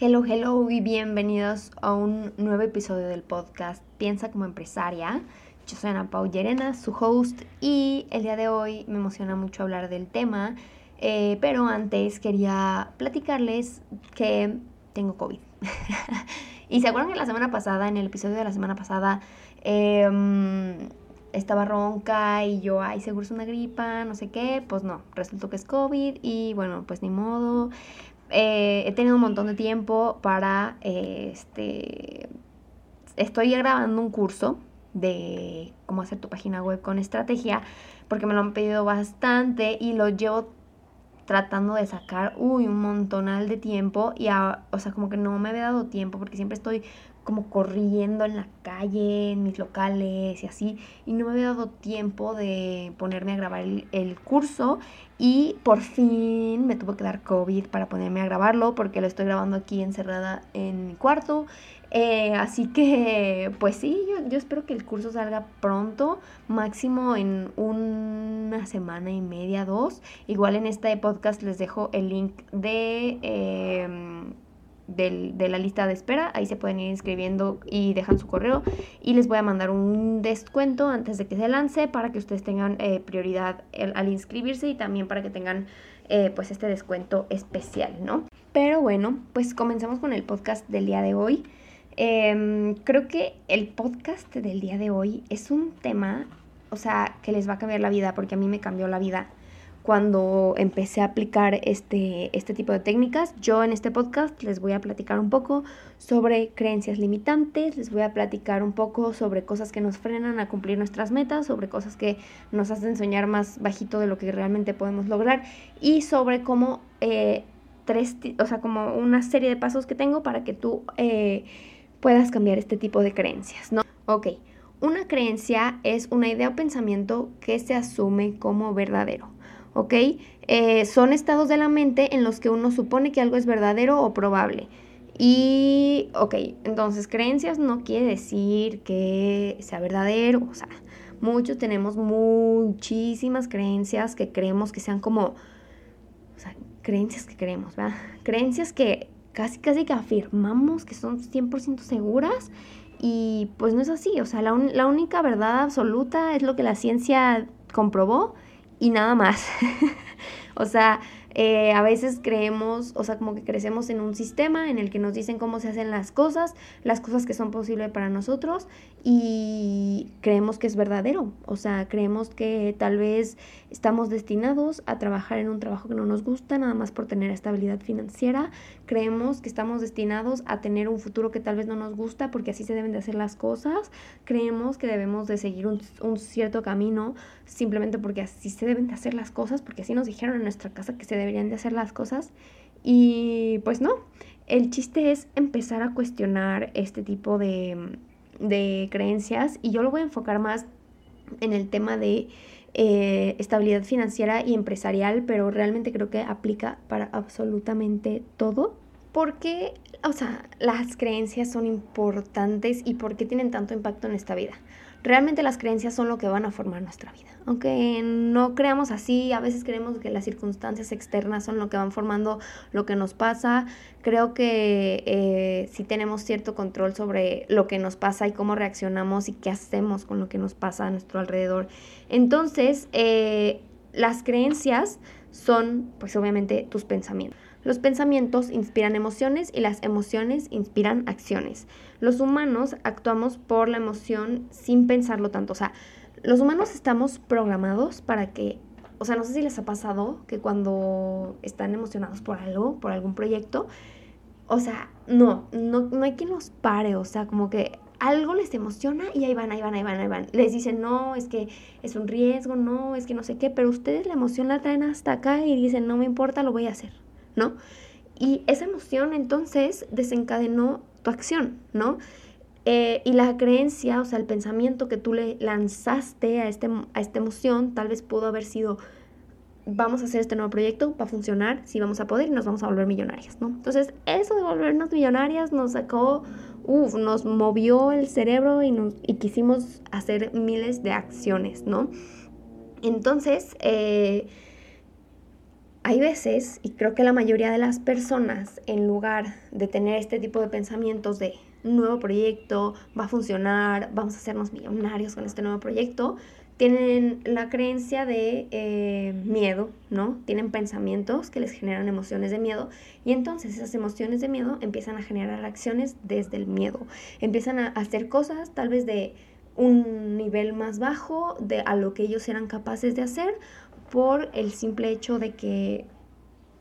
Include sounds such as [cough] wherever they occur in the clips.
Hello, hello y bienvenidos a un nuevo episodio del podcast Piensa como empresaria. Yo soy Ana Pau Llerena, su host, y el día de hoy me emociona mucho hablar del tema, eh, pero antes quería platicarles que tengo COVID. [laughs] y se acuerdan que la semana pasada, en el episodio de la semana pasada, em, estaba ronca y yo, ay, seguro es una gripa, no sé qué, pues no, resultó que es COVID y bueno, pues ni modo. Eh, he tenido un montón de tiempo para, eh, este, estoy grabando un curso de cómo hacer tu página web con estrategia, porque me lo han pedido bastante y lo llevo tratando de sacar, uy, un montonal de tiempo y, o sea, como que no me había dado tiempo porque siempre estoy como corriendo en la calle, en mis locales y así, y no me había dado tiempo de ponerme a grabar el, curso y por fin me tuvo que dar COVID para ponerme a grabarlo porque lo estoy grabando aquí encerrada en mi cuarto. Eh, así que, pues sí, yo, espero que el curso salga pronto, máximo en una semana y media, dos. Igual en este podcast les dejo el link de... Em, de la lista de espera. Ahí se pueden ir inscribiendo y dejan su correo. Y les voy a mandar un descuento antes de que se lance para que ustedes tengan eh, prioridad al inscribirse y también para que tengan eh, pues este descuento especial, ¿no? Pero bueno, pues comencemos con el podcast del día de hoy. Em, creo que el podcast del día de hoy es un tema, o sea, que les va a cambiar la vida porque a mí me cambió la vida cuando empecé a aplicar este, este tipo de técnicas. Yo en este podcast les voy a platicar un poco sobre creencias limitantes, les voy a platicar un poco sobre cosas que nos frenan a cumplir nuestras metas, sobre cosas que nos hacen soñar más bajito de lo que realmente podemos lograr y sobre cómo eh, tres, o sea, como una serie de pasos que tengo para que tú eh, puedas cambiar este tipo de creencias, ¿no? Ok. Una creencia es una idea o pensamiento que se asume como verdadero. ¿ok? Eh, son estados de la mente en los que uno supone que algo es verdadero o probable. Y, ok, entonces creencias no quiere decir que sea verdadero, o sea, muchos tenemos muchísimas creencias que creemos que sean como, o sea, creencias que creemos, ¿verdad? Creencias que casi, casi que afirmamos que son 100% seguras y pues no es así, o sea, la, la única verdad absoluta es lo que la ciencia comprobó y nada más. [laughs] o sea, eh, a veces creemos, o sea, como que crecemos en un sistema en el que nos dicen cómo se hacen las cosas, las cosas que son posibles para nosotros y creemos que es verdadero. O sea, creemos que tal vez estamos destinados a trabajar en un trabajo que no nos gusta nada más por tener estabilidad financiera. Creemos que estamos destinados a tener un futuro que tal vez no nos gusta porque así se deben de hacer las cosas. Creemos que debemos de seguir un, un cierto camino simplemente porque así se deben de hacer las cosas, porque así nos dijeron en nuestra casa que se deberían de hacer las cosas. Y pues no, el chiste es empezar a cuestionar este tipo de, de creencias y yo lo voy a enfocar más en el tema de eh, estabilidad financiera y empresarial, pero realmente creo que aplica para absolutamente todo. Porque, o sea, las creencias son importantes y por qué tienen tanto impacto en esta vida? Realmente las creencias son lo que van a formar nuestra vida. Aunque no creamos así, a veces creemos que las circunstancias externas son lo que van formando lo que nos pasa. Creo que eh, si tenemos cierto control sobre lo que nos pasa y cómo reaccionamos y qué hacemos con lo que nos pasa a nuestro alrededor. Entonces, eh, las creencias son, pues obviamente, tus pensamientos. Los pensamientos inspiran emociones y las emociones inspiran acciones. Los humanos actuamos por la emoción sin pensarlo tanto. O sea, los humanos estamos programados para que, o sea, no sé si les ha pasado que cuando están emocionados por algo, por algún proyecto, o sea, no, no, no hay quien los pare, o sea, como que algo les emociona y ahí van, ahí van, ahí van, ahí van. Les dicen, no, es que es un riesgo, no, es que no sé qué, pero ustedes la emoción la traen hasta acá y dicen, no me importa, lo voy a hacer. ¿no? Y esa emoción entonces desencadenó acción, ¿no? Eh, y la creencia, o sea, el pensamiento que tú le lanzaste a, este, a esta emoción, tal vez pudo haber sido, vamos a hacer este nuevo proyecto, va a funcionar, sí vamos a poder y nos vamos a volver millonarias, ¿no? Entonces, eso de volvernos millonarias nos sacó, uff, nos movió el cerebro y, nos, y quisimos hacer miles de acciones, ¿no? Entonces, eh, hay veces, y creo que la mayoría de las personas, en lugar de tener este tipo de pensamientos de nuevo proyecto, va a funcionar, vamos a hacernos millonarios con este nuevo proyecto, tienen la creencia de eh, miedo, ¿no? Tienen pensamientos que les generan emociones de miedo y entonces esas emociones de miedo empiezan a generar acciones desde el miedo. Empiezan a hacer cosas tal vez de un nivel más bajo de a lo que ellos eran capaces de hacer por el simple hecho de que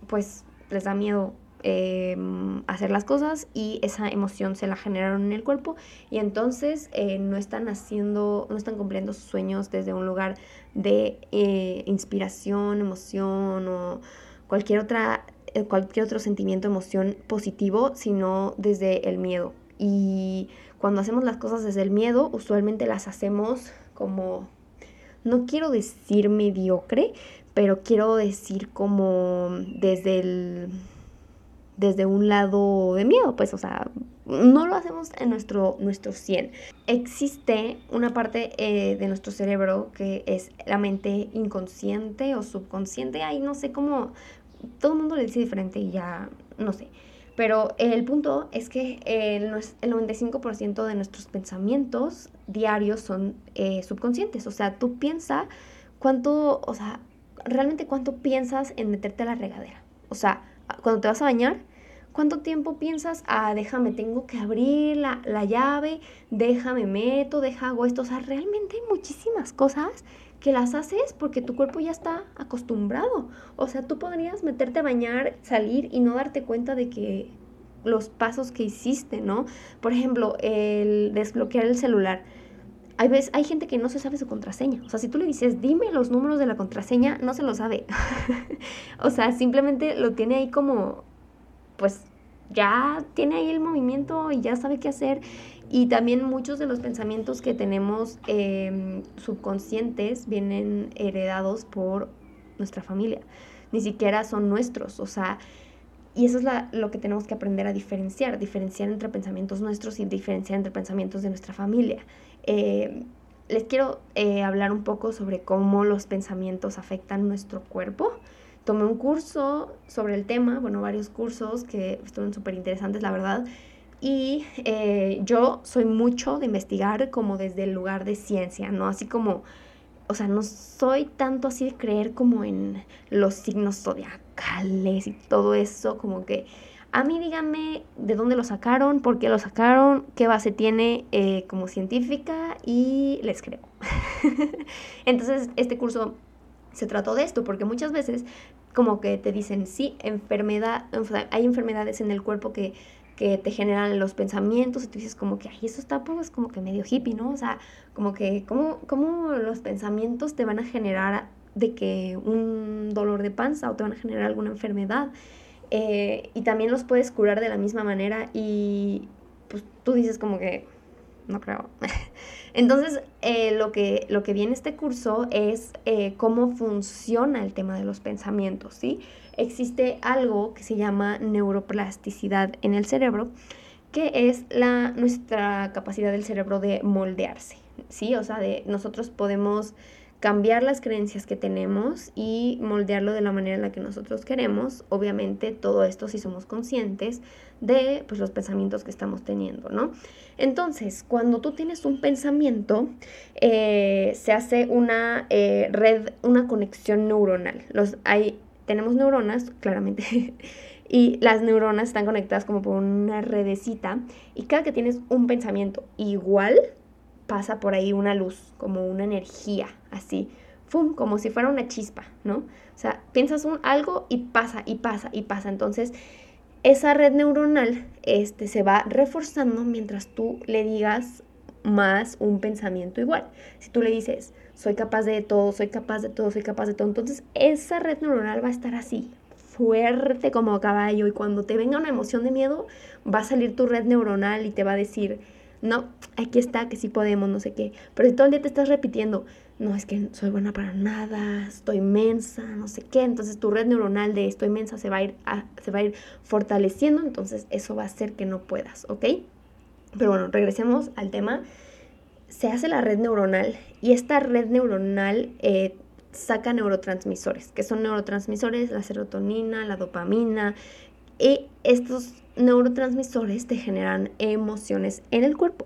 pues les da miedo em, hacer las cosas y esa emoción se la generaron en el cuerpo y entonces eh, no están haciendo, no están cumpliendo sus sueños desde un lugar de eh, inspiración, emoción o cualquier otra eh, cualquier otro sentimiento, emoción positivo, sino desde el miedo. Y cuando hacemos las cosas desde el miedo, usualmente las hacemos como no quiero decir mediocre, pero quiero decir como desde el desde un lado de miedo, pues, o sea, no lo hacemos en nuestro, nuestro 100. Existe una parte eh, de nuestro cerebro que es la mente inconsciente o subconsciente, ahí no sé cómo, todo el mundo le dice diferente y ya, no sé. Pero el punto es que el, 95% de nuestros pensamientos diarios son eh, subconscientes. O sea, tú piensas cuánto, o sea, realmente cuánto piensas en meterte a la regadera. O sea, cuando te vas a bañar, ¿cuánto tiempo piensas? Ah, déjame, tengo que abrir la, la llave, déjame, meto, deja, hago esto. O sea, realmente hay muchísimas cosas que las haces porque tu cuerpo ya está acostumbrado. O sea, tú podrías meterte a bañar, salir y no darte cuenta de que los pasos que hiciste, ¿no? Por ejemplo, el desbloquear el celular. Hay, veces, hay gente que no se sabe su contraseña. O sea, si tú le dices, dime los números de la contraseña, no se lo sabe. [laughs] o sea, simplemente lo tiene ahí como, pues ya tiene ahí el movimiento y ya sabe qué hacer. Y también muchos de los pensamientos que tenemos em, subconscientes vienen heredados por nuestra familia. Ni siquiera son nuestros. O sea, y eso es lo que tenemos que aprender a diferenciar, diferenciar entre pensamientos nuestros y diferenciar entre pensamientos de nuestra familia. Eh, les quiero eh, hablar un poco sobre cómo los pensamientos afectan nuestro cuerpo. Tomé un curso sobre el tema, bueno, varios cursos que estuvieron súper interesantes, la verdad. Y eh, yo soy mucho de investigar como desde el lugar de ciencia, ¿no? Así como, o sea, no soy tanto así de creer como en los signos zodiacales y todo eso, como que a mí díganme de dónde lo sacaron, por qué lo sacaron, qué base tiene eh, como científica y les creo. [laughs] Entonces, este curso se trató de esto, porque muchas veces como que te dicen, sí, enfermedad, hay enfermedades en el cuerpo que que te generan los pensamientos y tú dices como que, ay, eso está pues como que medio hippie, ¿no? O sea, como que, ¿cómo, cómo los pensamientos te van a generar de que un dolor de panza o te van a generar alguna enfermedad? Eh, y también los puedes curar de la misma manera y pues tú dices como que, no creo. [laughs] Entonces, eh, lo, que, lo que viene este curso es eh, cómo funciona el tema de los pensamientos, ¿sí? Existe algo que se llama neuroplasticidad en el cerebro, que es la, nuestra capacidad del cerebro de moldearse, ¿sí? O sea, de nosotros podemos cambiar las creencias que tenemos y moldearlo de la manera en la que nosotros queremos. Obviamente todo esto si somos conscientes de pues, los pensamientos que estamos teniendo, ¿no? Entonces, cuando tú tienes un pensamiento, eh, se hace una eh, red, una conexión neuronal. Los, hay tenemos neuronas, claramente, [laughs] y las neuronas están conectadas como por una redecita, y cada que tienes un pensamiento igual, pasa por ahí una luz, como una energía, así, ¡fum! como si fuera una chispa, ¿no? O sea, piensas un, algo y pasa, y pasa, y pasa. Entonces, esa red neuronal este, se va reforzando mientras tú le digas más un pensamiento igual. Si tú le dices, soy capaz de todo, soy capaz de todo, soy capaz de todo, entonces esa red neuronal va a estar así, fuerte como caballo y cuando te venga una emoción de miedo, va a salir tu red neuronal y te va a decir, no, aquí está, que sí podemos, no sé qué. Pero si todo el día te estás repitiendo, no, es que soy buena para nada, estoy mensa, no sé qué, entonces tu red neuronal de estoy mensa se va a ir, se va a ir fortaleciendo, entonces eso va a hacer que no puedas, ¿ok? Pero bueno, regresemos al tema. Se hace la red neuronal y esta red neuronal eh, saca neurotransmisores, que son neurotransmisores, la serotonina, la dopamina, y estos neurotransmisores te generan emociones en el cuerpo.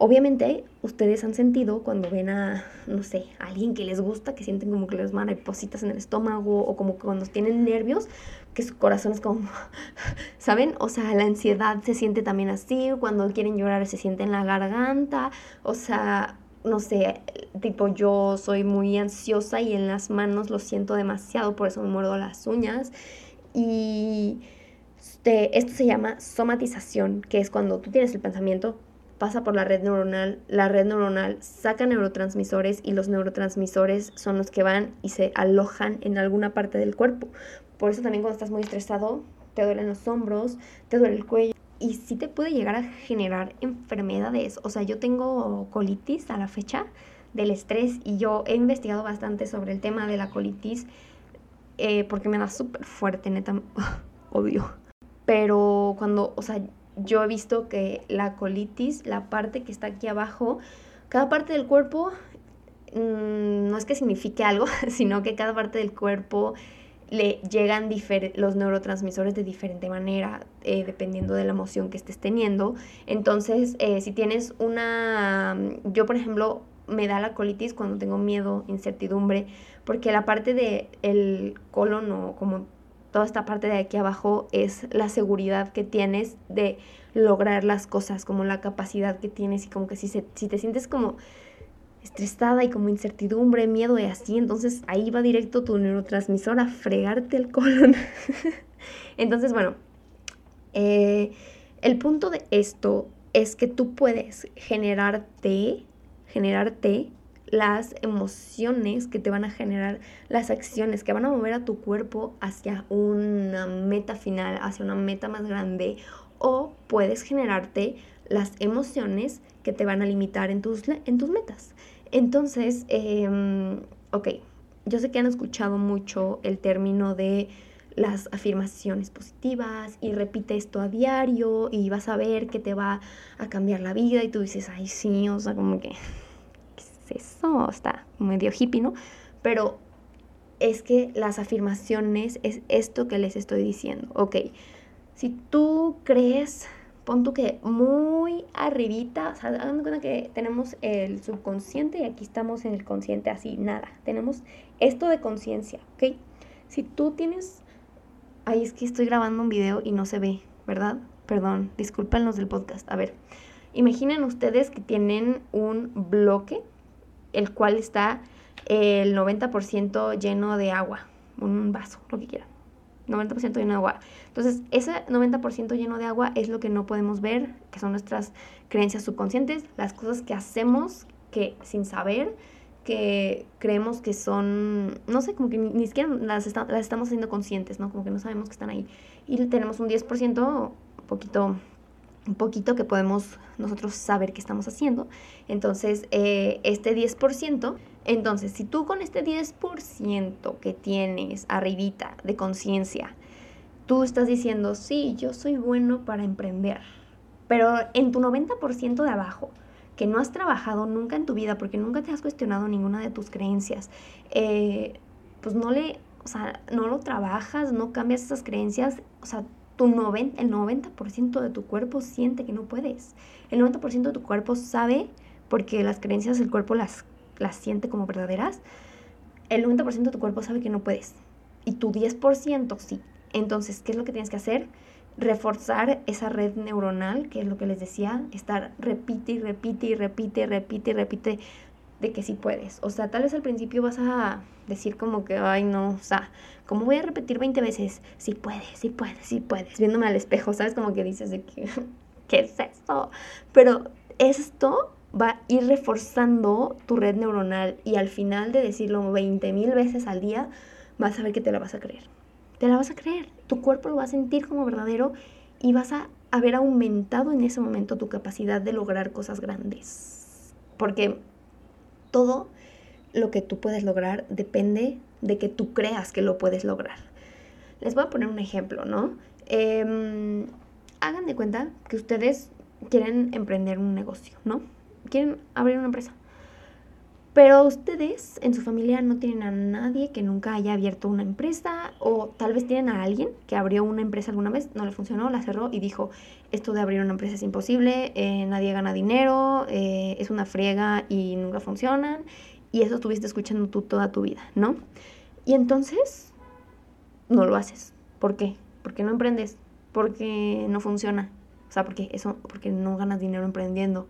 Obviamente, ustedes han sentido cuando ven a, no sé, a alguien que les gusta, que sienten como que les maripositas en el estómago o como cuando tienen nervios, que su corazón es como, [laughs] ¿saben? O sea, la ansiedad se siente también así, cuando quieren llorar se siente en la garganta, o sea, no sé, tipo yo soy muy ansiosa y en las manos lo siento demasiado, por eso me muerdo las uñas y este, esto se llama somatización, que es cuando tú tienes el pensamiento, pasa por la red neuronal, la red neuronal saca neurotransmisores y los neurotransmisores son los que van y se alojan en alguna parte del cuerpo. Por eso también cuando estás muy estresado, te duelen los hombros, te duele el cuello y sí te puede llegar a generar enfermedades. O sea, yo tengo colitis a la fecha del estrés y yo he investigado bastante sobre el tema de la colitis eh, porque me da súper fuerte, neta, [laughs] obvio. Pero cuando, o sea, yo he visto que la colitis, la parte que está aquí abajo, cada parte del cuerpo, mm, no es que signifique algo, [laughs] sino que cada parte del cuerpo le llegan los neurotransmisores de diferente manera, eh, dependiendo de la emoción que estés teniendo. Entonces, eh, si tienes una, yo por ejemplo, me da la colitis cuando tengo miedo, incertidumbre, porque la parte del el colon o como toda esta parte de aquí abajo es la seguridad que tienes de lograr las cosas, como la capacidad que tienes y como que si, se, si te sientes como estresada y como incertidumbre, miedo y así, entonces ahí va directo tu neurotransmisor a fregarte el colon. [laughs] entonces, bueno, eh, el punto de esto es que tú puedes generarte, generarte las emociones que te van a generar, las acciones que van a mover a tu cuerpo hacia una meta final, hacia una meta más grande, o puedes generarte las emociones que te van a limitar en tus, en tus metas. Entonces, eh, ok, yo sé que han escuchado mucho el término de las afirmaciones positivas y repite esto a diario y vas a ver que te va a cambiar la vida y tú dices, ay sí, o sea, como que eso? Está medio hippie, ¿no? Pero es que las afirmaciones es esto que les estoy diciendo. Ok, si tú crees, pon tú que muy arribita, o sea, hagan cuenta que tenemos el subconsciente y aquí estamos en el consciente así, nada. Tenemos esto de conciencia, ¿ok? Si tú tienes... Ay, es que estoy grabando un video y no se ve, ¿verdad? Perdón, discúlpenos del podcast. A ver, imaginen ustedes que tienen un bloque el cual está el 90% lleno de agua, un vaso, lo que quieran. 90% lleno de agua. Entonces, ese 90% lleno de agua es lo que no podemos ver, que son nuestras creencias subconscientes, las cosas que hacemos que sin saber, que creemos que son, no sé, como que ni, siquiera las, estamos haciendo conscientes, ¿no? Como que no sabemos que están ahí. Y tenemos un 10%, un poquito un poquito que podemos nosotros saber qué estamos haciendo. Entonces, eh, este 10%, entonces, si tú con este 10% que tienes arribita de conciencia, tú estás diciendo, sí, yo soy bueno para emprender, pero en tu 90% de abajo, que no has trabajado nunca en tu vida porque nunca te has cuestionado ninguna de tus creencias, eh, pues no le, o sea, no lo trabajas, no cambias esas creencias, o sea, tu el 90% de tu cuerpo siente que no puedes. El 90% de tu cuerpo sabe, porque las creencias del cuerpo las, las siente como verdaderas, el 90% de tu cuerpo sabe que no puedes. Y tu 10% sí. Entonces, ¿qué es lo que tienes que hacer? Reforzar esa red neuronal, que es lo que les decía, estar repite y repite y repite y repite y repite de que sí puedes. O sea, tal vez al principio vas a decir como que, ay no, o sea, ¿cómo voy a repetir 20 veces? Sí puedes, sí puedes, sí puedes, viéndome al espejo, ¿sabes? Como que dices que, [laughs] ¿qué es esto? Pero esto va a ir reforzando tu red neuronal y al final de decirlo 20 mil veces al día, vas a ver que te la vas a creer. Te la vas a creer. Tu cuerpo lo va a sentir como verdadero y vas a haber aumentado en ese momento tu capacidad de lograr cosas grandes. Porque todo lo que tú puedes lograr depende de que tú creas que lo puedes lograr. Les voy a poner un ejemplo, ¿no? Em, hagan de cuenta que ustedes quieren emprender un negocio, ¿no? Quieren abrir una empresa. Pero ustedes en su familia no tienen a nadie que nunca haya abierto una empresa o tal vez tienen a alguien que abrió una empresa alguna vez, no le funcionó, la cerró y dijo, esto de abrir una empresa es imposible, eh, nadie gana dinero, eh, es una friega y nunca funcionan. Y eso estuviste escuchando tú toda tu vida, ¿no? Y entonces no lo haces. ¿Por qué? Porque no emprendes, porque no funciona. O sea, porque eso, porque no ganas dinero emprendiendo.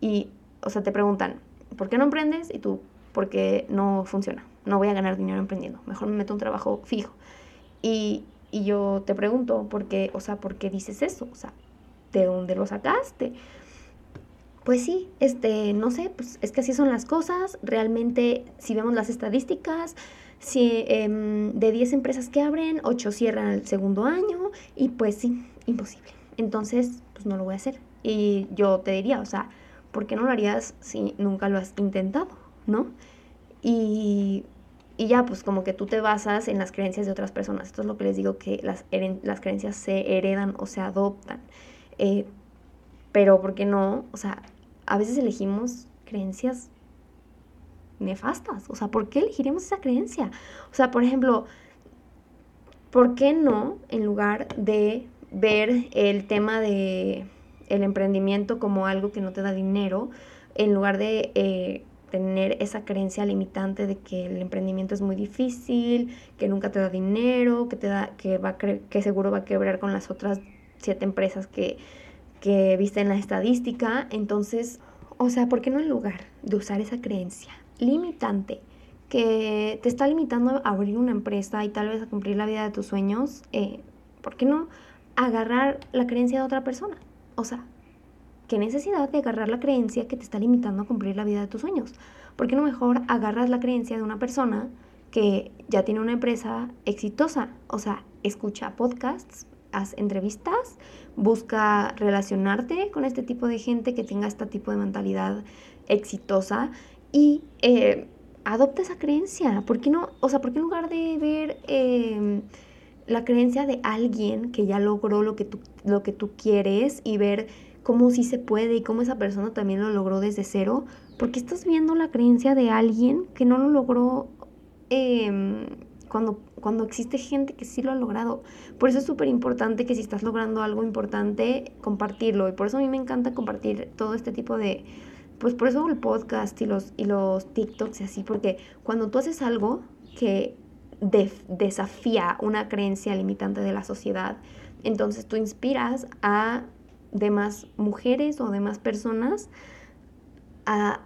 Y, o sea, te preguntan, ¿por qué no emprendes? Y tú, porque no funciona. No voy a ganar dinero emprendiendo. Mejor me meto un trabajo fijo. Y, y yo te pregunto, ¿por qué, o sea, por qué dices eso? O sea, ¿de dónde lo sacaste? Pues sí, este, no sé, pues es que así son las cosas. Realmente, si vemos las estadísticas, si em, de 10 empresas que abren, 8 cierran el segundo año y pues sí, imposible. Entonces, pues no lo voy a hacer. Y yo te diría, o sea, ¿por qué no lo harías si nunca lo has intentado? ¿No? Y, y ya, pues como que tú te basas en las creencias de otras personas. Esto es lo que les digo, que las, las creencias se heredan o se adoptan. Eh, pero, ¿por qué no? O sea, a veces elegimos creencias nefastas. O sea, ¿por qué elegiremos esa creencia? O sea, por ejemplo, ¿por qué no, en lugar de ver el tema de el emprendimiento como algo que no te da dinero, en lugar de eh, tener esa creencia limitante de que el emprendimiento es muy difícil, que nunca te da dinero, que te da, que va que seguro va a quebrar con las otras siete empresas que, que viste en la estadística, entonces, o sea, ¿por qué no en lugar de usar esa creencia limitante que te está limitando a abrir una empresa y tal vez a cumplir la vida de tus sueños, eh, ¿por qué no agarrar la creencia de otra persona? O sea, ¿qué necesidad de agarrar la creencia que te está limitando a cumplir la vida de tus sueños? ¿Por qué no mejor agarras la creencia de una persona que ya tiene una empresa exitosa? O sea, escucha podcasts, haz entrevistas, busca relacionarte con este tipo de gente que tenga este tipo de mentalidad exitosa y eh, adopta esa creencia. ¿Por qué no? O sea, ¿por qué en lugar de ver em, la creencia de alguien que ya logró lo que, tú, lo que tú quieres y ver cómo sí se puede y cómo esa persona también lo logró desde cero? ¿Por qué estás viendo la creencia de alguien que no lo logró em, cuando, cuando existe gente que sí lo ha logrado? Por eso es súper importante que si estás logrando algo importante, compartirlo. Y por eso a mí me encanta compartir todo este tipo de pues por eso el podcast y los, y los TikToks y así, porque cuando tú haces algo que desafía una creencia limitante de la sociedad, entonces tú inspiras a demás mujeres o demás personas a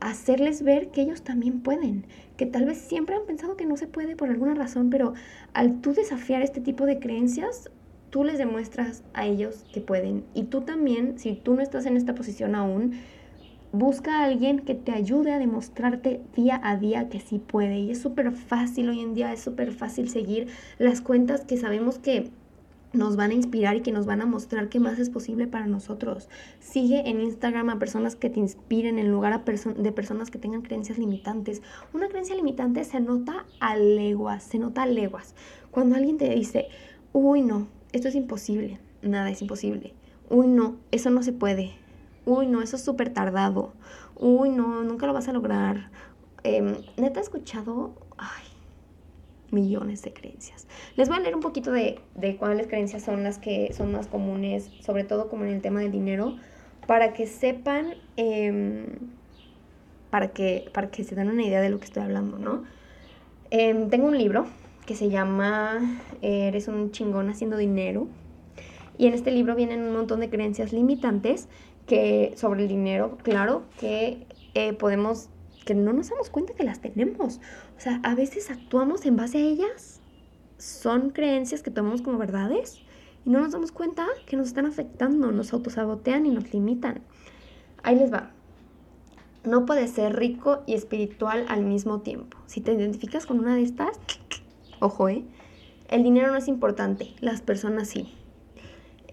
hacerles ver que ellos también pueden, que tal vez siempre han pensado que no se puede por alguna razón, pero al tú desafiar este tipo de creencias, tú les demuestras a ellos que pueden. Y tú también, si tú no estás en esta posición aún, Busca a alguien que te ayude a demostrarte día a día que sí puede. Y es súper fácil hoy en día, es súper fácil seguir las cuentas que sabemos que nos van a inspirar y que nos van a mostrar qué más es posible para nosotros. Sigue en Instagram a personas que te inspiren en lugar a de personas que tengan creencias limitantes. Una creencia limitante se nota a leguas, se nota a leguas. Cuando alguien te dice, uy no, esto es imposible, nada es imposible. Uy no, eso no se puede, uy, no, eso es súper tardado, uy, no, nunca lo vas a lograr. Em, neta he escuchado, ay, millones de creencias. Les voy a leer un poquito de, de cuáles creencias son las que son más comunes, sobre todo como en el tema del dinero, para que sepan, em, para, que, para que se den una idea de lo que estoy hablando, ¿no? Em, tengo un libro que se llama Eres un chingón haciendo dinero. Y en este libro vienen un montón de creencias limitantes que sobre el dinero, claro, que eh, podemos, que no nos damos cuenta que las tenemos. O sea, a veces actuamos en base a ellas. Son creencias que tomamos como verdades y no nos damos cuenta que nos están afectando, nos autosabotean y nos limitan. Ahí les va. No puedes ser rico y espiritual al mismo tiempo. Si te identificas con una de estas, ojo, ¿eh? El dinero no es importante, las personas sí.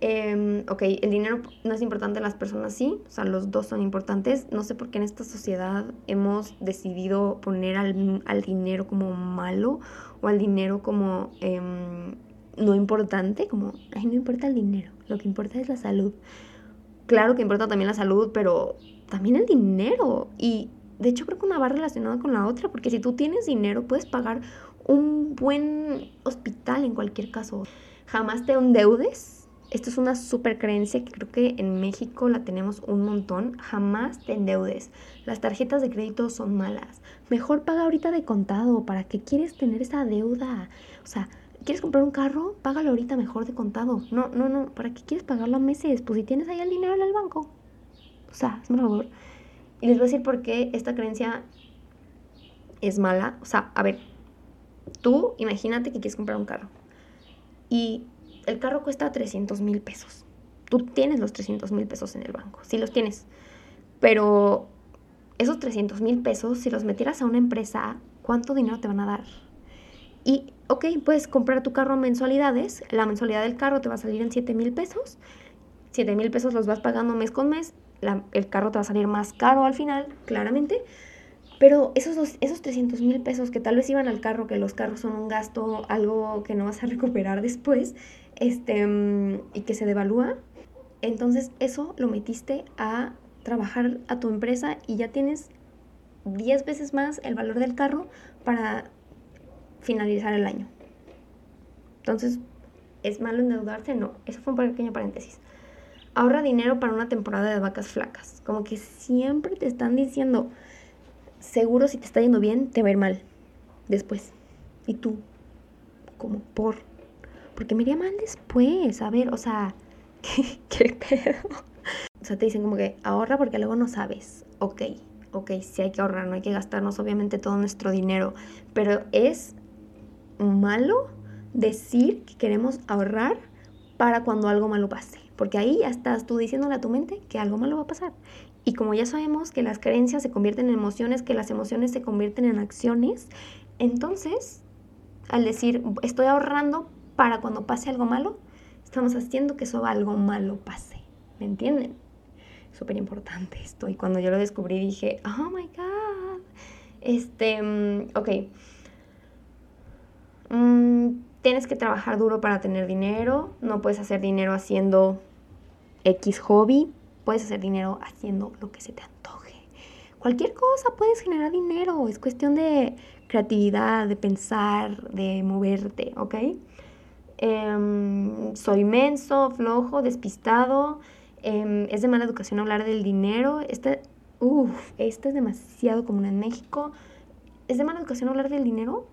Em, ok, el dinero no es importante, las personas sí, o sea, los dos son importantes. No sé por qué en esta sociedad hemos decidido poner al, al dinero como malo o al dinero como em, no importante, como, ay, no importa el dinero, lo que importa es la salud. Claro que importa también la salud, pero también el dinero. Y de hecho creo que una va relacionada con la otra, porque si tú tienes dinero puedes pagar un buen hospital en cualquier caso. Jamás te endeudes esto es una super creencia que creo que en México la tenemos un montón. Jamás te endeudes. Las tarjetas de crédito son malas. Mejor paga ahorita de contado. ¿Para qué quieres tener esa deuda? O sea, ¿quieres comprar un carro? Págalo ahorita mejor de contado. No, no, no. ¿Para qué quieres pagarlo a meses? Pues si tienes ahí el dinero en el banco. O sea, es mejor. Y les voy a decir por qué esta creencia es mala. O sea, a ver, tú imagínate que quieres comprar un carro. Y el carro cuesta 300 mil pesos. Tú tienes los 300 mil pesos en el banco, sí los tienes. Pero esos 300 mil pesos, si los metieras a una empresa, ¿cuánto dinero te van a dar? Y, ok, puedes comprar tu carro a mensualidades. La mensualidad del carro te va a salir en 7 mil pesos. 7 mil pesos los vas pagando mes con mes. el carro te va a salir más caro al final, claramente. Pero esos, esos 300 mil pesos que tal vez iban al carro, que los carros son un gasto, algo que no vas a [laughs] recuperar después, este, y que se devalúa, entonces eso lo metiste a trabajar a tu empresa y ya tienes 10 veces más el valor del carro para finalizar el año. Entonces, ¿es malo endeudarse? No, eso fue un pequeño paréntesis. Ahorra dinero para una temporada de vacas flacas. Como que siempre te están diciendo, seguro si te está yendo bien, te va a mal después. Y tú, como por porque me iría mal después, a ver, o sea, [laughs] ¿qué, qué pedo? O sea, te dicen como que ahorra porque luego no sabes. Ok, ok, sí hay que ahorrar, no hay que gastarnos obviamente todo nuestro dinero, pero es malo decir que queremos ahorrar para cuando algo malo pase, porque ahí ya estás tú diciéndole a tu mente que algo malo va a pasar. Y como ya sabemos que las creencias se convierten en emociones, que las emociones se convierten en acciones, entonces, al decir estoy ahorrando para cuando pase algo malo, estamos haciendo que eso algo malo pase. ¿Me entienden? Súper importante esto. Y cuando yo lo descubrí dije, oh my god. Este, mm, ok. Mm, tienes que trabajar duro para tener dinero. No puedes hacer dinero haciendo X hobby. Puedes hacer dinero haciendo lo que se te antoje. Cualquier cosa puedes generar dinero. Es cuestión de creatividad, de pensar, de moverte, ¿ok? Em, soy menso, flojo, despistado, em, es de mala educación hablar del dinero, este, uff, este es demasiado común en México. ¿Es de mala educación hablar del dinero?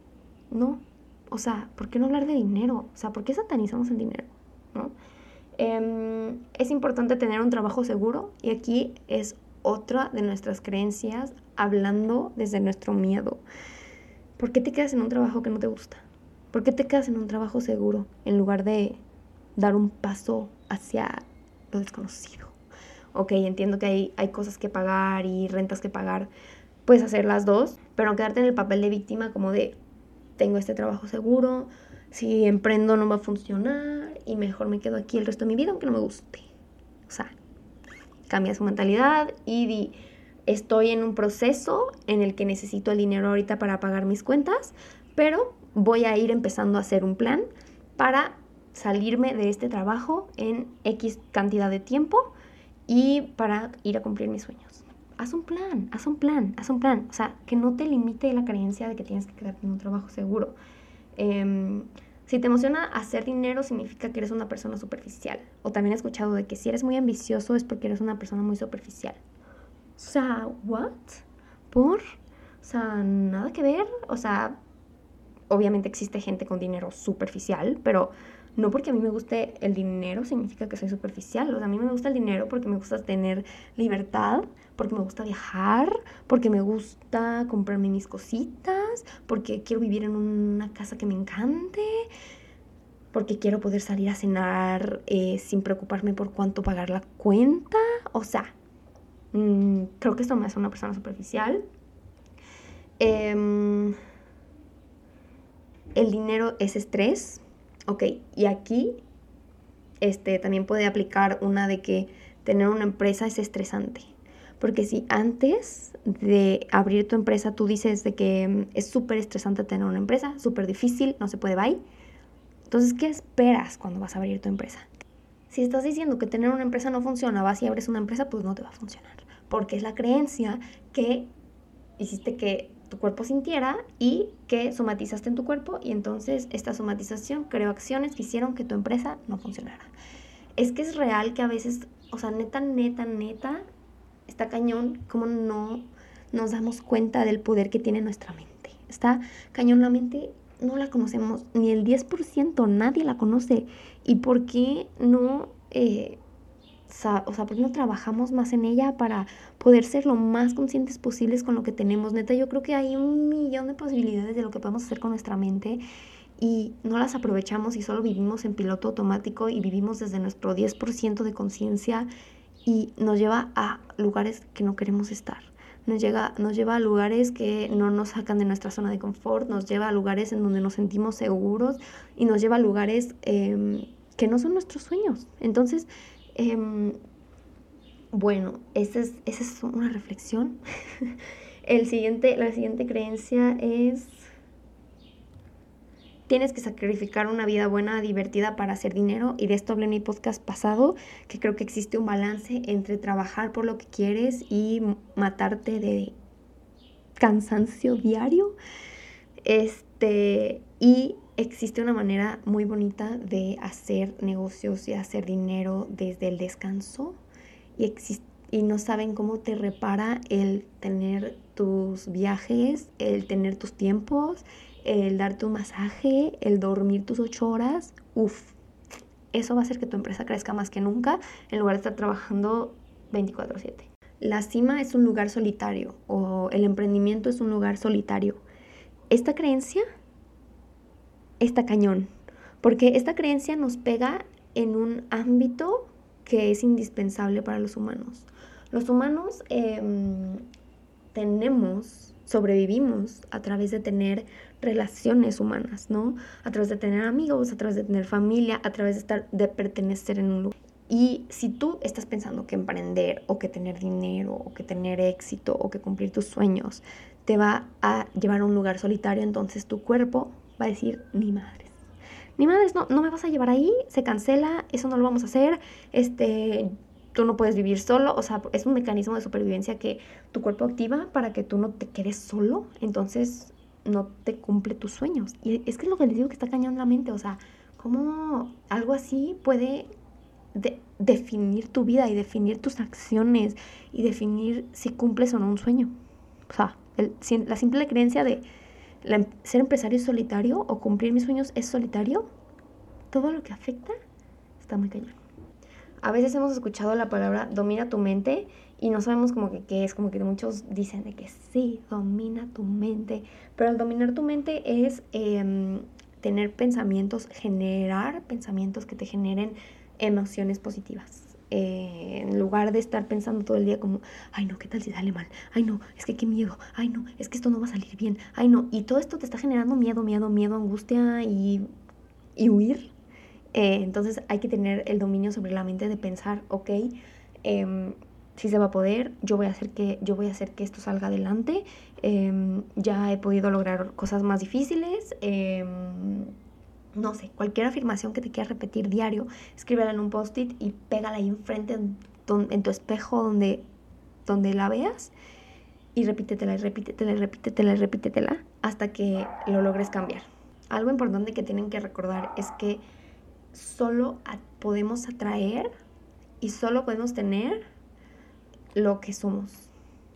No. O sea, ¿por qué no hablar de dinero? O sea, ¿por qué satanizamos el dinero? ¿No? Em, es importante tener un trabajo seguro y aquí es otra de nuestras creencias hablando desde nuestro miedo. ¿Por qué te quedas en un trabajo que no te gusta? ¿Por qué te quedas en un trabajo seguro en lugar de dar un paso hacia lo desconocido? Ok, entiendo que hay, hay cosas que pagar y rentas que pagar. Puedes hacer las dos, pero quedarte en el papel de víctima como de tengo este trabajo seguro, si emprendo no va a funcionar y mejor me quedo aquí el resto de mi vida aunque no me guste. O sea, cambia su mentalidad y di, estoy en un proceso en el que necesito el dinero ahorita para pagar mis cuentas, pero voy a ir empezando a hacer un plan para salirme de este trabajo en X cantidad de tiempo y para ir a cumplir mis sueños. Haz un plan, haz un plan, haz un plan. O sea, que no te limite la creencia de que tienes que quedarte en un trabajo seguro. Em, si te emociona hacer dinero, significa que eres una persona superficial. O también he escuchado de que si eres muy ambicioso es porque eres una persona muy superficial. O sea, ¿what? ¿Por? O sea, nada que ver. O sea, obviamente existe gente con dinero superficial, pero no porque a mí me guste el dinero significa que soy superficial. O sea, a mí me gusta el dinero porque me gusta tener libertad, porque me gusta viajar, porque me gusta comprarme mis cositas, porque quiero vivir en una casa que me encante, porque quiero poder salir a cenar eh, sin preocuparme por cuánto pagar la cuenta. O sea, mm, creo que esto me hace una persona superficial. Eh, el dinero es estrés, ok, y aquí este, también puede aplicar una de que tener una empresa es estresante. Porque si antes de abrir tu empresa tú dices de que mm, es súper estresante tener una empresa, súper difícil, no se puede, bye. Entonces, ¿qué esperas cuando vas a abrir tu empresa? Si estás diciendo que tener una empresa no funciona, vas y abres una empresa, pues no te va a funcionar. Porque es la creencia que hiciste que tu cuerpo sintiera y que somatizaste en tu cuerpo y entonces esta somatización creó acciones que hicieron que tu empresa no funcionara. Es que es real que a veces, o sea, neta, neta, neta, está cañón como no nos damos cuenta del poder que tiene nuestra mente. Está cañón la mente, no la conocemos, ni el 10%, nadie la conoce. ¿Y por qué no... Eh, o sea, ¿por qué no trabajamos más en ella para poder ser lo más conscientes posibles con lo que tenemos? Neta, yo creo que hay un millón de posibilidades de lo que podemos hacer con nuestra mente y no las aprovechamos y solo vivimos en piloto automático y vivimos desde nuestro 10% de conciencia y nos lleva a lugares que no queremos estar. Nos, llega, nos lleva a lugares que no nos sacan de nuestra zona de confort, nos lleva a lugares en donde nos sentimos seguros y nos lleva a lugares em, que no son nuestros sueños. Entonces, Em, bueno, esa es, esa es una reflexión. [laughs] El siguiente, la siguiente creencia es, tienes que sacrificar una vida buena, divertida para hacer dinero. Y de esto hablé en mi podcast pasado, que creo que existe un balance entre trabajar por lo que quieres y matarte de cansancio diario. Este, y existe una manera muy bonita de hacer negocios y hacer dinero desde el descanso y, y no saben cómo te repara el tener tus viajes, el tener tus tiempos, el dar tu masaje, el dormir tus ocho horas. Uf, eso va a hacer que tu empresa crezca más que nunca en lugar de estar trabajando 24/7. La cima es un lugar solitario o el emprendimiento es un lugar solitario. Esta creencia está cañón, porque esta creencia nos pega en un ámbito que es indispensable para los humanos. Los humanos em, tenemos, sobrevivimos a través de tener relaciones humanas, ¿no? A través de tener amigos, a través de tener familia, a través de estar, de pertenecer en un lugar. Y si tú estás pensando que emprender o que tener dinero o que tener éxito o que cumplir tus sueños te va a llevar a un lugar solitario, entonces tu cuerpo va a decir, ni madres. Ni madres, no, no me vas a llevar ahí, se cancela, eso no lo vamos a hacer, este, tú no puedes vivir solo, o sea, es un mecanismo de supervivencia que tu cuerpo activa para que tú no te quedes solo, entonces no te cumple tus sueños. Y es que es lo que les digo que está cañón la mente, o sea, cómo algo así puede definir tu vida y definir tus acciones y definir si cumples o no un sueño. O sea, la simple creencia de ser empresario es solitario o cumplir mis sueños es solitario, todo lo que afecta está muy cañón. A veces hemos escuchado la palabra domina tu mente y no sabemos como que qué es, como que muchos dicen de que sí, domina tu mente, pero el dominar tu mente es em, tener pensamientos, generar pensamientos que te generen emociones positivas. Eh, en lugar de estar pensando todo el día como, ay no, ¿qué tal si sale mal? Ay no, es que qué miedo, ay no, es que esto no va a salir bien, ay no, y todo esto te está generando miedo, miedo, miedo, angustia y, y huir. Eh, entonces hay que tener el dominio sobre la mente de pensar, ok, eh, si se va a poder, yo voy a hacer que, yo voy a hacer que esto salga adelante, em, ya he podido lograr cosas más difíciles. Em, no sé, cualquier afirmación que te quieras repetir diario, escríbela en un post-it y pégala ahí enfrente en, tu espejo donde, donde la veas y repítetela y repítetela y repítetela y repítetela hasta que lo logres cambiar. Algo importante que tienen que recordar es que solo podemos atraer y solo podemos tener lo que somos,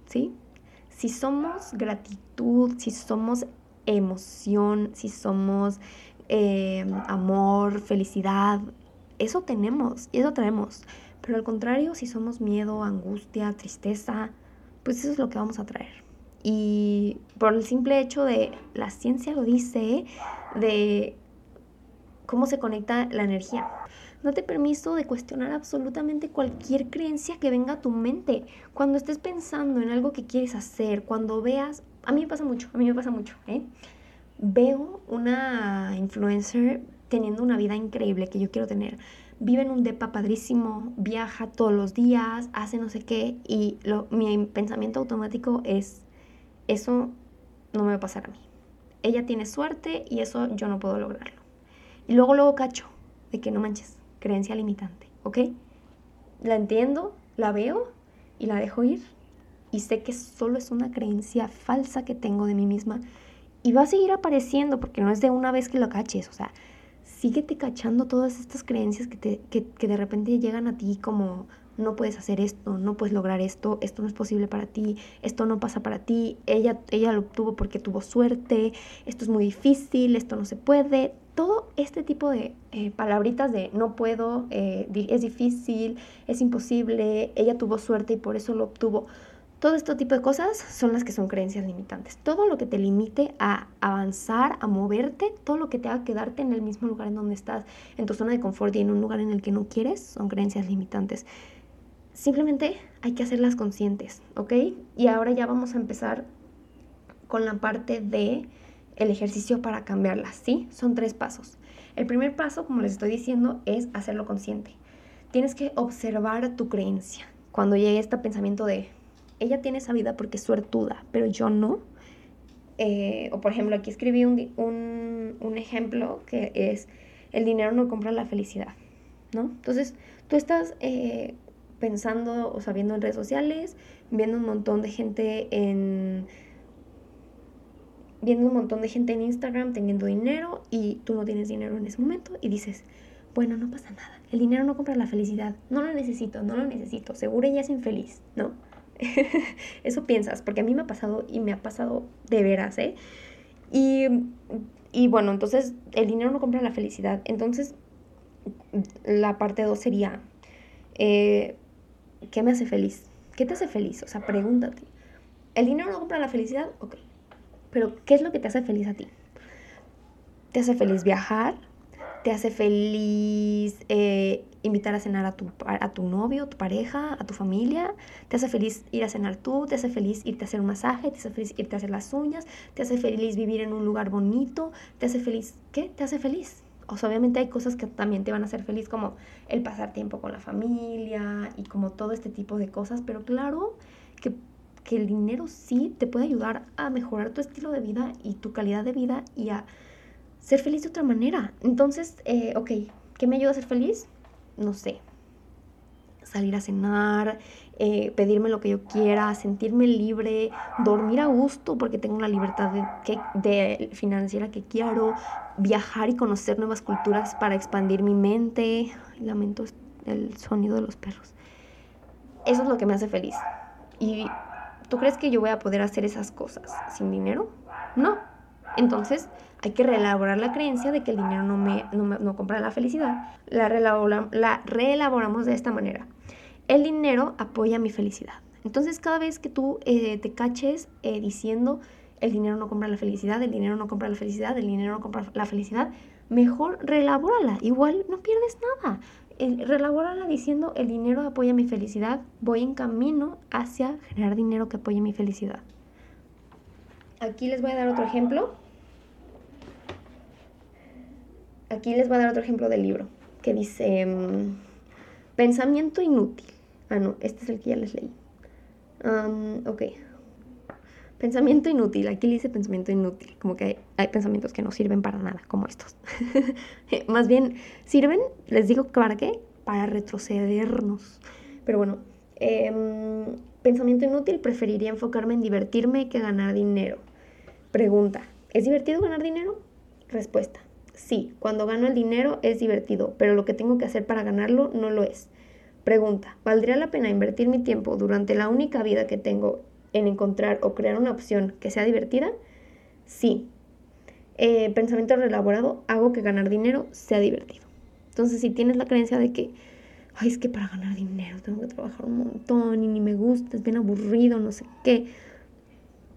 ¿sí? Si somos gratitud, si somos emoción, si somos Em, amor, felicidad. Eso tenemos y eso traemos. Pero al contrario, si somos miedo, angustia, tristeza, pues eso es lo que vamos a traer. Y por el simple hecho de, la ciencia lo dice, de cómo se conecta la energía. Date permiso de cuestionar absolutamente cualquier creencia que venga a tu mente. Cuando estés pensando en algo que quieres hacer, cuando veas, a mí me pasa mucho, a mí me pasa mucho, ¿eh? Veo una influencer teniendo una vida increíble que yo quiero tener. vive en un depa padrísimo, viaja todos los días, hace no sé qué, y lo, mi pensamiento automático es, eso no me va a pasar a mí. Ella tiene suerte y eso yo no puedo lograrlo. Y luego, luego cacho de que no manches, creencia limitante, ¿ok? La entiendo, la veo y la dejo ir. Y sé que solo es una creencia falsa que tengo de mí misma. Y va a seguir apareciendo porque no es de una vez que lo caches. O sea, síguete cachando todas estas creencias que, te, que, de repente llegan a ti como no puedes hacer esto, no puedes lograr esto, esto no es posible para ti, esto no pasa para ti, ella, ella lo obtuvo porque tuvo suerte, esto es muy difícil, esto no se puede, todo este tipo de eh, palabritas de no puedo, eh, es difícil, es imposible, ella tuvo suerte y por eso lo obtuvo. Todo este tipo de cosas son las que son creencias limitantes. Todo lo que te limite a avanzar, a moverte, todo lo que te haga quedarte en el mismo lugar en donde estás, en tu zona de confort y en un lugar en el que no quieres, son creencias limitantes. Simplemente hay que hacerlas conscientes, ¿ok? Y ahora ya vamos a empezar con la parte de el ejercicio para cambiarlas, ¿sí? Son tres pasos. El primer paso, como les estoy diciendo, es hacerlo consciente. Tienes que observar tu creencia. Cuando llegue este pensamiento de, ella tiene esa vida porque es suertuda, pero yo no. Eh, o por ejemplo, aquí escribí un, un, ejemplo que es, el dinero no compra la felicidad, ¿no? Entonces, tú estás eh, pensando, o sea, viendo en redes sociales, viendo un montón de gente en viendo un montón de gente en Instagram teniendo dinero y tú no tienes dinero en ese momento y dices, bueno, no pasa nada, el dinero no compra la felicidad, no lo necesito, no lo necesito, seguro ella es infeliz, ¿no? [laughs] Eso piensas, porque a mí me ha pasado y me ha pasado de veras, ¿eh? Y, y bueno, entonces el dinero no compra la felicidad, entonces la parte 2 sería, eh, ¿qué me hace feliz? ¿Qué te hace feliz? O sea, pregúntate. ¿El dinero no compra la felicidad? Ok, pero, ¿qué es lo que te hace feliz a ti? ¿Te hace feliz viajar? ¿Te hace feliz eh, invitar a cenar a tu, a tu novio, tu pareja, a tu familia? ¿Te hace feliz ir a cenar tú? ¿Te hace feliz irte a hacer un masaje? ¿Te hace feliz irte a hacer las uñas? ¿Te hace feliz vivir en un lugar bonito? ¿Te hace feliz? ¿Qué? ¿Te hace feliz? O sea, obviamente hay cosas que también te van a hacer feliz, como el pasar tiempo con la familia y como todo este tipo de cosas, pero claro que que el dinero sí te puede ayudar a mejorar tu estilo de vida y tu calidad de vida y a ser feliz de otra manera. Entonces, eh, ok, ¿qué me ayuda a ser feliz? No sé. Salir a cenar, eh, pedirme lo que yo quiera, sentirme libre, dormir a gusto porque tengo una libertad de, que, de financiera que quiero, viajar y conocer nuevas culturas para expandir mi mente. Lamento el sonido de los perros. Eso es lo que me hace feliz. Y ¿Tú crees que yo voy a poder hacer esas cosas sin dinero? No. Entonces hay que reelaborar la creencia de que el dinero no me, no, compra la felicidad. La, la reelaboramos de esta manera. El dinero apoya mi felicidad. Entonces cada vez que tú eh, te caches eh, diciendo el dinero no compra la felicidad, el dinero no compra la felicidad, el dinero no compra la felicidad, mejor reelabórala. Igual no pierdes nada relabórala diciendo el dinero apoya mi felicidad, voy en camino hacia generar dinero que apoye mi felicidad. Aquí les voy a dar otro ejemplo. Aquí les voy a dar otro ejemplo del libro que dice mm, pensamiento inútil. Ah, no, este es el que ya les leí. ok. Pensamiento inútil. Aquí le dice pensamiento inútil. Como que hay, pensamientos que no sirven para nada, como estos. [laughs] Más bien, sirven, les digo, ¿para qué? Para retrocedernos. Pero bueno, em, pensamiento inútil, preferiría enfocarme en divertirme que ganar dinero. Pregunta, ¿es divertido ganar dinero? Respuesta, sí, cuando gano el dinero es divertido, pero lo que tengo que hacer para ganarlo no lo es. Pregunta, ¿valdría la pena invertir mi tiempo durante la única vida que tengo en encontrar o crear una opción que sea divertida, sí. Eh, pensamiento reelaborado, hago que ganar dinero sea divertido. Entonces, si tienes la creencia de que, ay, es que para ganar dinero tengo que trabajar un montón y ni me gusta, es bien aburrido, no sé qué,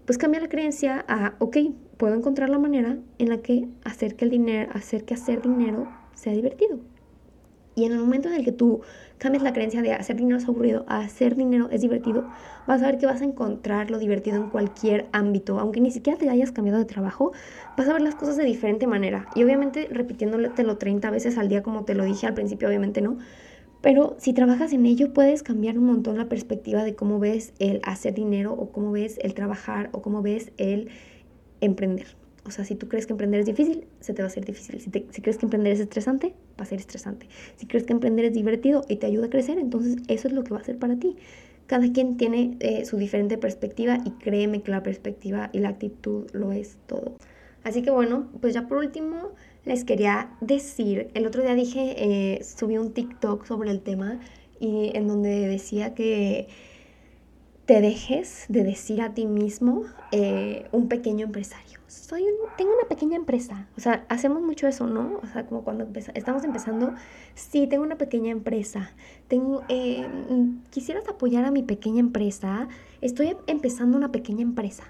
pues cambia la creencia a, ok, puedo encontrar la manera en la que hacer que el dinero, hacer que hacer dinero sea divertido. Y en el momento en el que tú cambias la creencia de hacer dinero es aburrido a hacer dinero es divertido, vas a ver que vas a encontrar lo divertido en cualquier ámbito. Aunque ni siquiera te hayas cambiado de trabajo, vas a ver las cosas de diferente manera. Y obviamente repitiéndotelo 30 veces al día, como te lo dije al principio, obviamente no. Pero si trabajas en ello, puedes cambiar un montón la perspectiva de cómo ves el hacer dinero o cómo ves el trabajar o cómo ves el emprender. O sea, si tú crees que emprender es difícil, se te va a hacer difícil. Si, crees que emprender es estresante, va a ser estresante. Si crees que emprender es divertido y te ayuda a crecer, entonces eso es lo que va a ser para ti. Cada quien tiene eh, su diferente perspectiva y créeme que la perspectiva y la actitud lo es todo. Así que bueno, pues ya por último les quería decir, el otro día dije, eh, subí un TikTok sobre el tema y en donde decía que te dejes de decir a ti mismo eh, un pequeño empresario. Soy tengo una pequeña empresa. O sea, hacemos mucho eso, ¿no? O sea, como cuando estamos empezando, sí, tengo una pequeña empresa. Tengo, eh, quisieras apoyar a mi pequeña empresa. Estoy empezando una pequeña empresa.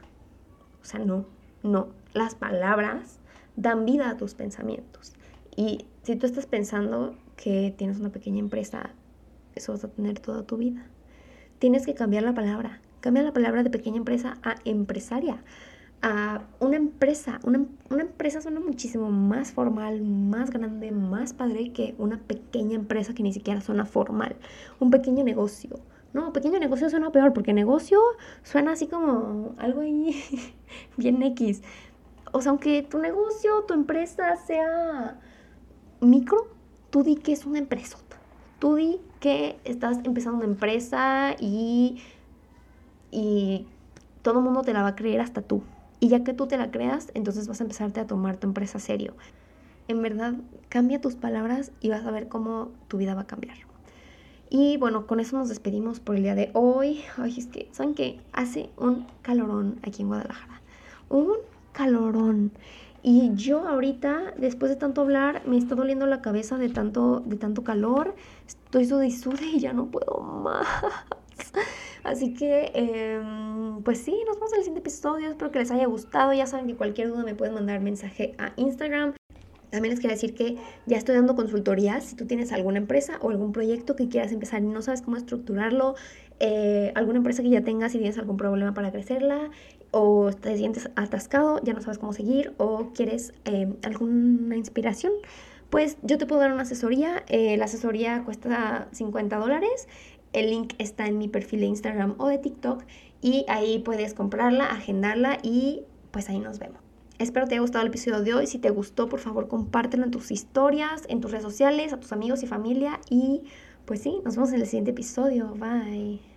O sea, no, no. Las palabras dan vida a tus pensamientos. Y si tú estás pensando que tienes una pequeña empresa, eso vas a tener toda tu vida tienes que cambiar la palabra. Cambia la palabra de pequeña empresa a empresaria. A una empresa. Una, empresa suena muchísimo más formal, más grande, más padre que una pequeña empresa que ni siquiera suena formal. Un pequeño negocio. No, pequeño negocio suena peor porque negocio suena así como algo ahí [laughs] bien X. O sea, aunque tu negocio, tu empresa sea micro, tú di que es una empresa. Tú di estás empezando una empresa y, y todo el mundo te la va a creer hasta tú. Y ya que tú te la creas, entonces vas a empezarte a tomar tu empresa serio. En verdad, cambia tus palabras y vas a ver cómo tu vida va a cambiar. Y bueno, con eso nos despedimos por el día de hoy. Ay, es que, ¿saben qué? Hace un calorón aquí en Guadalajara. Un calorón. Y yo ahorita, después de tanto hablar, me está doliendo la cabeza de tanto, de tanto calor. Estoy sude y ya no puedo más. [laughs] Así que, em, pues sí, nos vemos en el siguiente episodio. Espero que les haya gustado. Ya saben que cualquier duda me pueden mandar mensaje a Instagram. También les quiero decir que ya estoy dando consultorías. Si tú tienes alguna empresa o algún proyecto que quieras empezar y no sabes cómo estructurarlo, eh, alguna empresa que ya tengas y tienes algún problema para crecerla, o te sientes atascado, ya no sabes cómo seguir, o quieres eh, alguna inspiración, pues yo te puedo dar una asesoría. Eh, la asesoría cuesta 50 dólares. El link está en mi perfil de Instagram o de TikTok y ahí puedes comprarla, agendarla y pues ahí nos vemos. Espero te haya gustado el episodio de hoy. Si te gustó, por favor, compártelo en tus historias, en tus redes sociales, a tus amigos y familia. Y pues sí, nos vemos en el siguiente episodio. Bye.